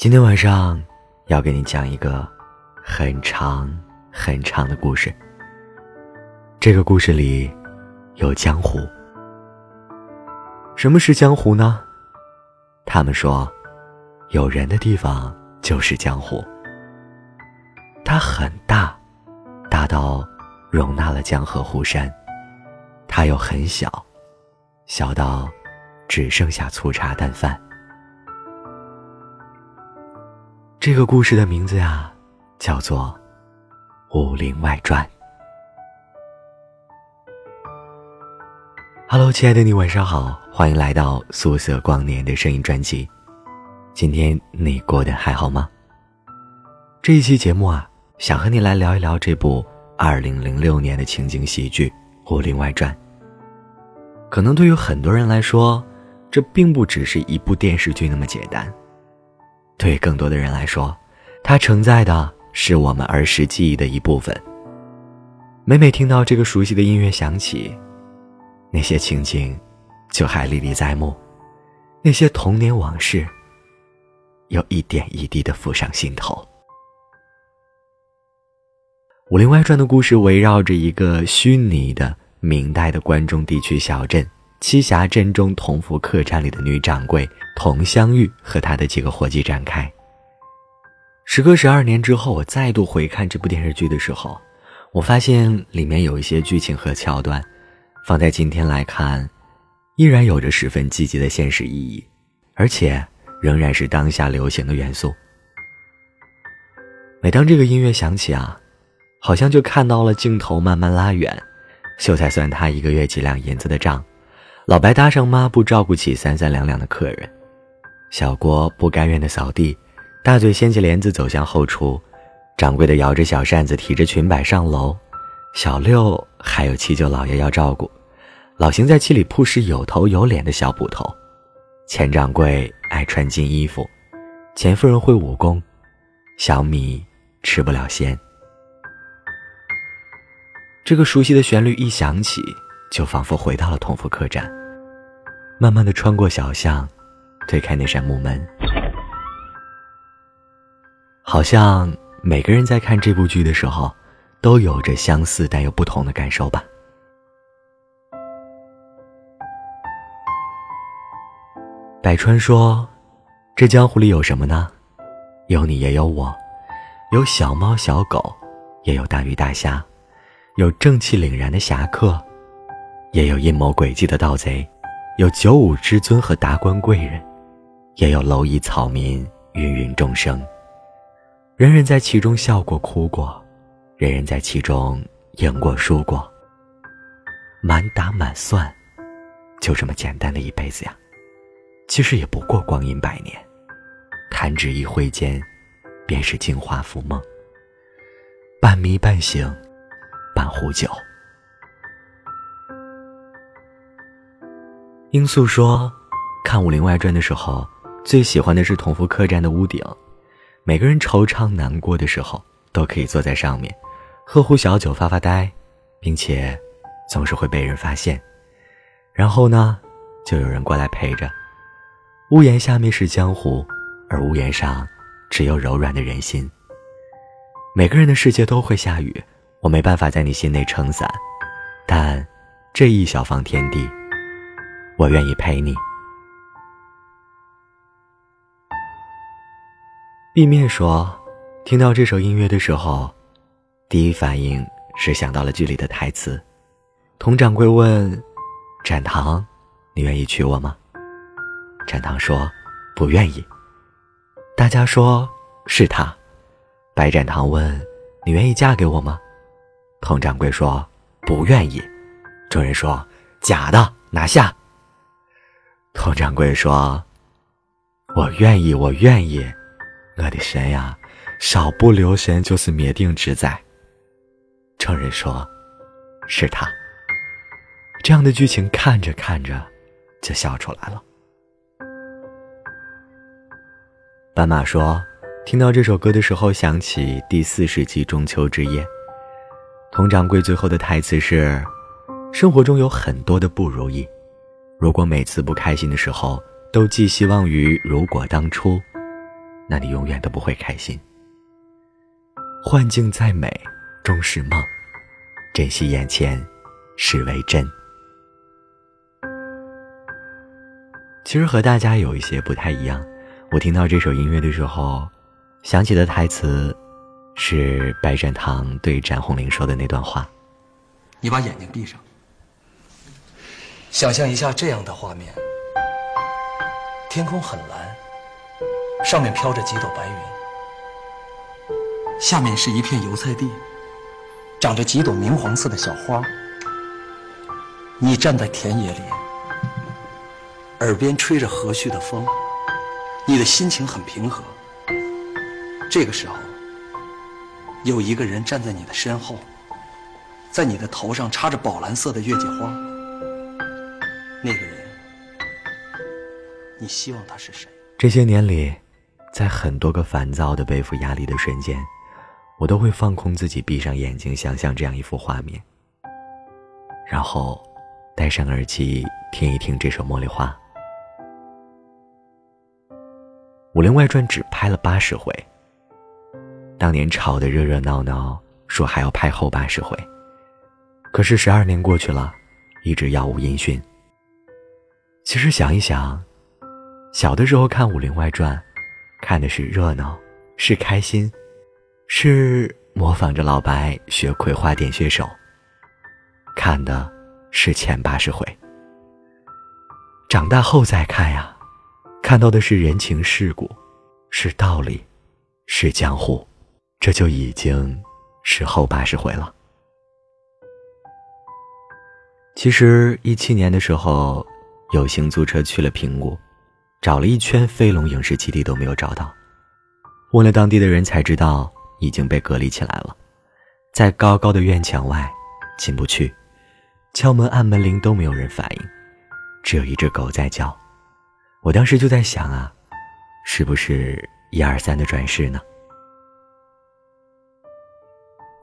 今天晚上要给你讲一个很长很长的故事。这个故事里有江湖。什么是江湖呢？他们说，有人的地方就是江湖。它很大，大到容纳了江河湖山；它又很小，小到只剩下粗茶淡饭。这个故事的名字呀，叫做《武林外传》。Hello，亲爱的你，晚上好，欢迎来到素色光年的声音专辑。今天你过得还好吗？这一期节目啊，想和你来聊一聊这部二零零六年的情景喜剧《武林外传》。可能对于很多人来说，这并不只是一部电视剧那么简单。对更多的人来说，它承载的是我们儿时记忆的一部分。每每听到这个熟悉的音乐响起，那些情景就还历历在目，那些童年往事又一点一滴的浮上心头。《武林外传》的故事围绕着一个虚拟的明代的关中地区小镇。栖霞镇中同福客栈里的女掌柜佟香玉和她的几个伙计展开。时隔十二年之后，我再度回看这部电视剧的时候，我发现里面有一些剧情和桥段，放在今天来看，依然有着十分积极的现实意义，而且仍然是当下流行的元素。每当这个音乐响起啊，好像就看到了镜头慢慢拉远，秀才算他一个月几两银子的账。老白搭上抹布照顾起三三两两的客人，小郭不甘愿的扫地，大嘴掀起帘子走向后厨，掌柜的摇着小扇子提着裙摆上楼，小六还有七舅老爷要照顾，老邢在七里铺是有头有脸的小捕头，钱掌柜爱穿金衣服，钱夫人会武功，小米吃不了鲜。这个熟悉的旋律一响起。就仿佛回到了同福客栈，慢慢的穿过小巷，推开那扇木门，好像每个人在看这部剧的时候，都有着相似但又不同的感受吧。百川说：“这江湖里有什么呢？有你也有我，有小猫小狗，也有大鱼大虾，有正气凛然的侠客。”也有阴谋诡计的盗贼，有九五之尊和达官贵人，也有蝼蚁草民，芸芸众生。人人在其中笑过哭过，人人在其中赢过输过。满打满算，就这么简单的一辈子呀，其实也不过光阴百年，弹指一挥间，便是镜花浮梦。半迷半醒，半壶酒。罂粟说：“看《武林外传》的时候，最喜欢的是同福客栈的屋顶。每个人惆怅难过的时候，都可以坐在上面，喝壶小酒，发发呆，并且总是会被人发现。然后呢，就有人过来陪着。屋檐下面是江湖，而屋檐上只有柔软的人心。每个人的世界都会下雨，我没办法在你心内撑伞，但这一小方天地。”我愿意陪你。B 面说，听到这首音乐的时候，第一反应是想到了剧里的台词。佟掌柜问：“展堂，你愿意娶我吗？”展堂说：“不愿意。”大家说：“是他。”白展堂问：“你愿意嫁给我吗？”佟掌柜说：“不愿意。”众人说：“假的，拿下。”佟掌柜说：“我愿意，我愿意，我的神呀，少不留神就是灭顶之灾。”众人说：“是他。”这样的剧情看着看着，就笑出来了。斑马说：“听到这首歌的时候，想起第四十集中秋之夜，佟掌柜最后的台词是：生活中有很多的不如意。”如果每次不开心的时候都寄希望于如果当初，那你永远都不会开心。幻境再美，终是梦。珍惜眼前，是为真。其实和大家有一些不太一样。我听到这首音乐的时候，想起的台词是白展堂对展红绫说的那段话：“你把眼睛闭上，想象一下这样的画面：天空很蓝，上面飘着几朵白云，下面是一片油菜地，长着几朵明黄色的小花。你站在田野里，耳边吹着和煦的风。”你的心情很平和。这个时候，有一个人站在你的身后，在你的头上插着宝蓝色的月季花。那个人，你希望他是谁？这些年里，在很多个烦躁的背负压力的瞬间，我都会放空自己，闭上眼睛，想象这样一幅画面，然后戴上耳机听一听这首《茉莉花》。《武林外传》只拍了八十回，当年吵得热热闹闹，说还要拍后八十回。可是十二年过去了，一直杳无音讯。其实想一想，小的时候看《武林外传》，看的是热闹，是开心，是模仿着老白学葵花点穴手。看的是前八十回。长大后再看呀。看到的是人情世故，是道理，是江湖，这就已经是后八十回了。其实一七年的时候，有幸租车去了平谷，找了一圈飞龙影视基地都没有找到，问了当地的人才知道已经被隔离起来了，在高高的院墙外进不去，敲门按门铃都没有人反应，只有一只狗在叫。我当时就在想啊，是不是一二三的转世呢？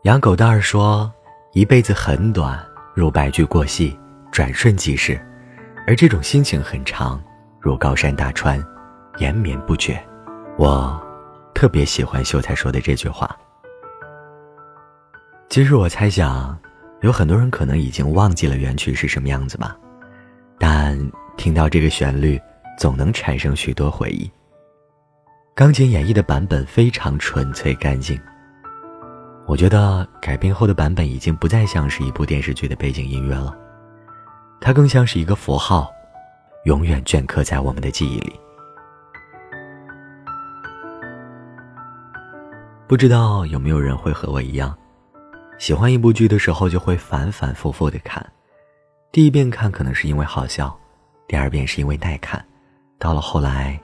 养狗的儿说：“一辈子很短，如白驹过隙，转瞬即逝；而这种心情很长，如高山大川，延绵不绝。”我特别喜欢秀才说的这句话。其实我猜想，有很多人可能已经忘记了原曲是什么样子吧，但听到这个旋律。总能产生许多回忆。钢琴演绎的版本非常纯粹干净。我觉得改编后的版本已经不再像是一部电视剧的背景音乐了，它更像是一个符号，永远镌刻在我们的记忆里。不知道有没有人会和我一样，喜欢一部剧的时候就会反反复复的看，第一遍看可能是因为好笑，第二遍是因为耐看。到了后来，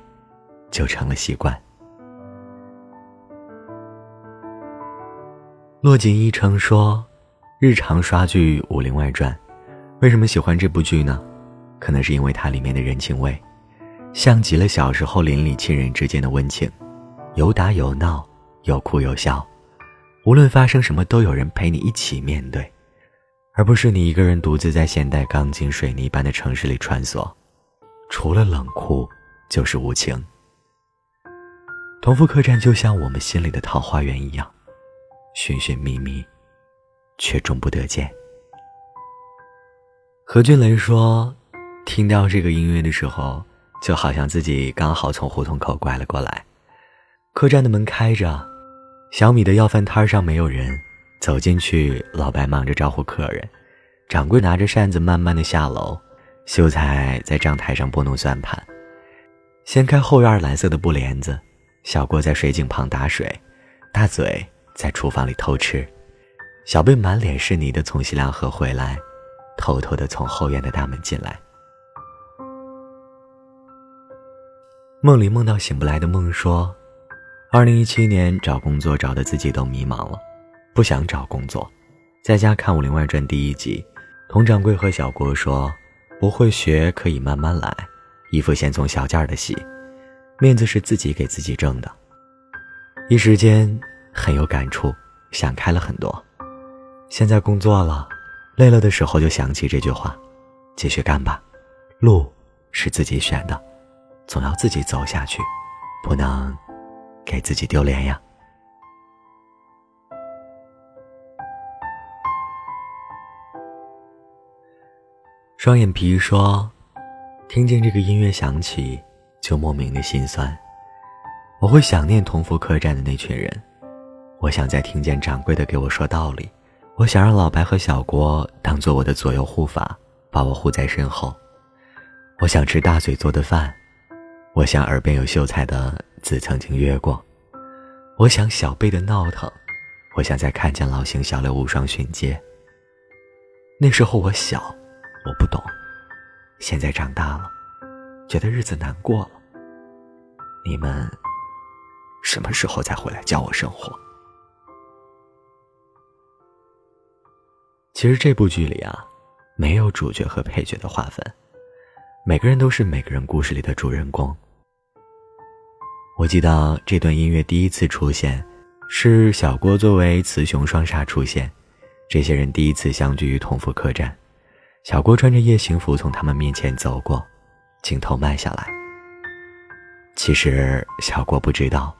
就成了习惯。骆锦一成说：“日常刷剧《武林外传》，为什么喜欢这部剧呢？可能是因为它里面的人情味，像极了小时候邻里亲人之间的温情，有打有闹，有哭有笑，无论发生什么，都有人陪你一起面对，而不是你一个人独自在现代钢筋水泥般的城市里穿梭。”除了冷酷，就是无情。同福客栈就像我们心里的桃花源一样，寻寻觅觅，却终不得见。何俊雷说：“听到这个音乐的时候，就好像自己刚好从胡同口拐了过来。客栈的门开着，小米的要饭摊上没有人。走进去，老白忙着招呼客人，掌柜拿着扇子慢慢的下楼。”秀才在账台上拨弄算盘，掀开后院蓝色的布帘子，小郭在水井旁打水，大嘴在厨房里偷吃，小贝满脸是泥的从西凉河回来，偷偷的从后院的大门进来。梦里梦到醒不来的梦说，二零一七年找工作找的自己都迷茫了，不想找工作，在家看《武林外传》第一集，佟掌柜和小郭说。不会学可以慢慢来，衣服先从小件的洗，面子是自己给自己挣的。一时间很有感触，想开了很多。现在工作了，累了的时候就想起这句话，继续干吧。路是自己选的，总要自己走下去，不能给自己丢脸呀。双眼皮说：“听见这个音乐响起，就莫名的心酸。我会想念同福客栈的那群人。我想再听见掌柜的给我说道理。我想让老白和小郭当做我的左右护法，把我护在身后。我想吃大嘴做的饭。我想耳边有秀才的字曾经约过。我想小贝的闹腾。我想再看见老邢、小刘无双巡街。那时候我小。”我不懂，现在长大了，觉得日子难过了。你们什么时候再回来教我生活？其实这部剧里啊，没有主角和配角的划分，每个人都是每个人故事里的主人公。我记得这段音乐第一次出现，是小郭作为雌雄双煞出现，这些人第一次相聚于同福客栈。小郭穿着夜行服从他们面前走过，镜头慢下来。其实小郭不知道，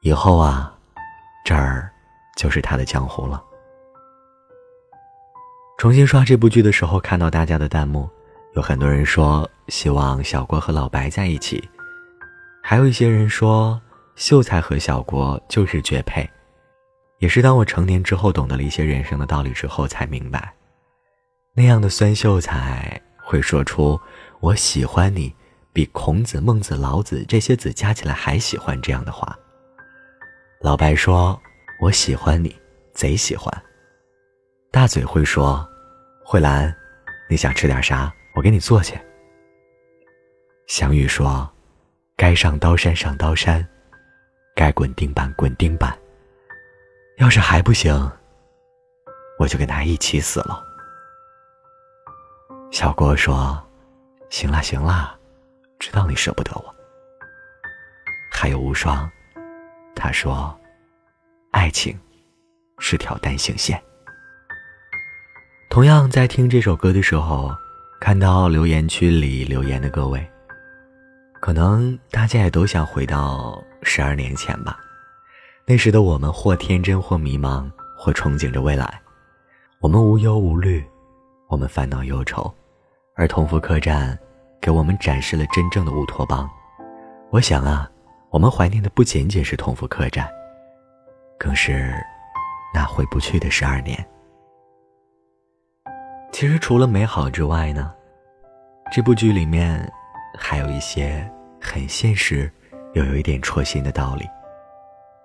以后啊，这儿就是他的江湖了。重新刷这部剧的时候，看到大家的弹幕，有很多人说希望小郭和老白在一起，还有一些人说秀才和小郭就是绝配。也是当我成年之后，懂得了一些人生的道理之后，才明白。那样的酸秀才会说出“我喜欢你”，比孔子、孟子、老子这些子加起来还喜欢这样的话。老白说：“我喜欢你，贼喜欢。”大嘴会说：“慧兰，你想吃点啥？我给你做去。”祥宇说：“该上刀山上刀山，该滚钉板滚钉板。要是还不行，我就跟他一起死了。”小郭说：“行啦行啦，知道你舍不得我。”还有无双，他说：“爱情是条单行线。”同样在听这首歌的时候，看到留言区里留言的各位，可能大家也都想回到十二年前吧。那时的我们，或天真，或迷茫，或憧憬着未来。我们无忧无虑。我们烦恼忧愁，而同福客栈给我们展示了真正的乌托邦。我想啊，我们怀念的不仅仅是同福客栈，更是那回不去的十二年。其实除了美好之外呢，这部剧里面还有一些很现实，又有一点戳心的道理。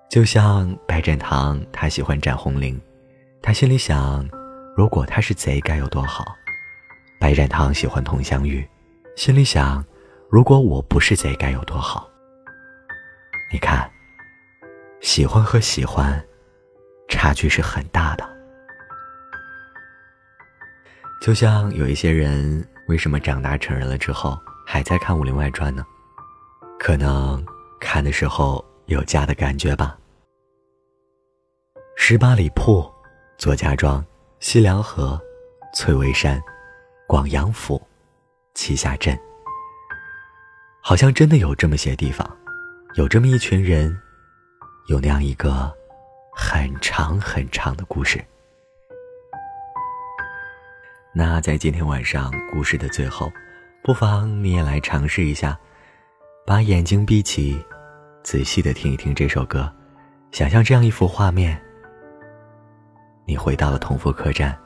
就像白展堂，他喜欢展红绫，他心里想。如果他是贼该有多好！白展堂喜欢佟湘玉，心里想：如果我不是贼该有多好！你看，喜欢和喜欢，差距是很大的。就像有一些人，为什么长大成人了之后还在看《武林外传》呢？可能看的时候有家的感觉吧。十八里铺，左家庄。西凉河、翠微山、广阳府、栖霞镇，好像真的有这么些地方，有这么一群人，有那样一个很长很长的故事。那在今天晚上故事的最后，不妨你也来尝试一下，把眼睛闭起，仔细的听一听这首歌，想象这样一幅画面。你回到了同福客栈，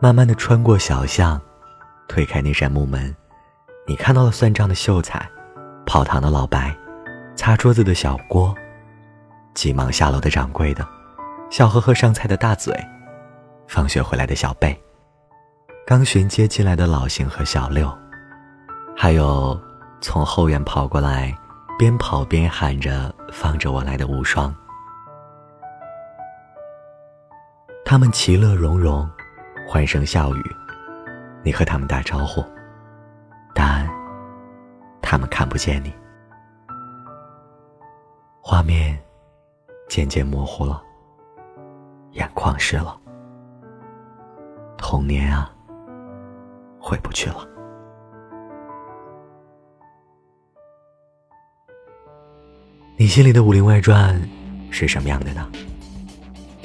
慢慢的穿过小巷，推开那扇木门，你看到了算账的秀才，泡汤的老白，擦桌子的小郭，急忙下楼的掌柜的，笑呵呵上菜的大嘴，放学回来的小贝，刚巡街进来的老邢和小六，还有从后院跑过来，边跑边喊着放着我来的无双。他们其乐融融，欢声笑语，你和他们打招呼，但他们看不见你。画面渐渐模糊了，眼眶湿了。童年啊，回不去了。你心里的《武林外传》是什么样的呢？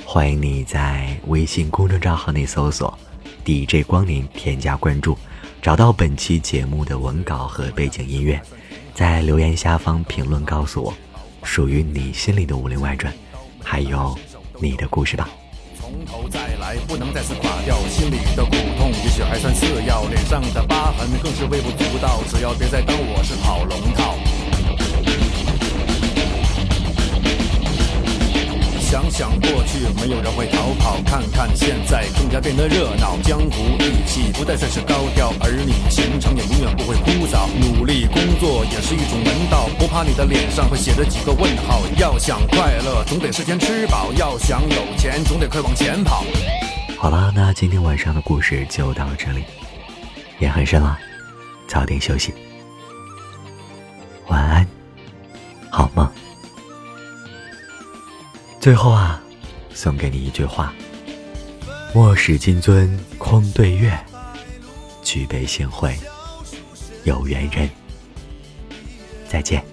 欢迎你在微信公众账号内搜索 “DJ 光临”，添加关注，找到本期节目的文稿和背景音乐，在留言下方评论告诉我，属于你心里的《武林外传》，还有你的故事吧。从头再来，不能再次垮掉。心里的苦痛也许还算次要，脸上的疤痕更是微不足道。只要别再当我是跑龙套。想想过去，没有人会逃跑；看看现在，更加变得热闹。江湖义气不再算是高调，儿女情长也永远不会枯燥。努力工作也是一种门道，不怕你的脸上会写着几个问号。要想快乐，总得事先吃饱；要想有钱，总得快往前跑。好了，那今天晚上的故事就到这里，夜很深了，早点休息，晚安，好梦。最后啊，送给你一句话：莫使金樽空对月，举杯幸会有缘人。再见。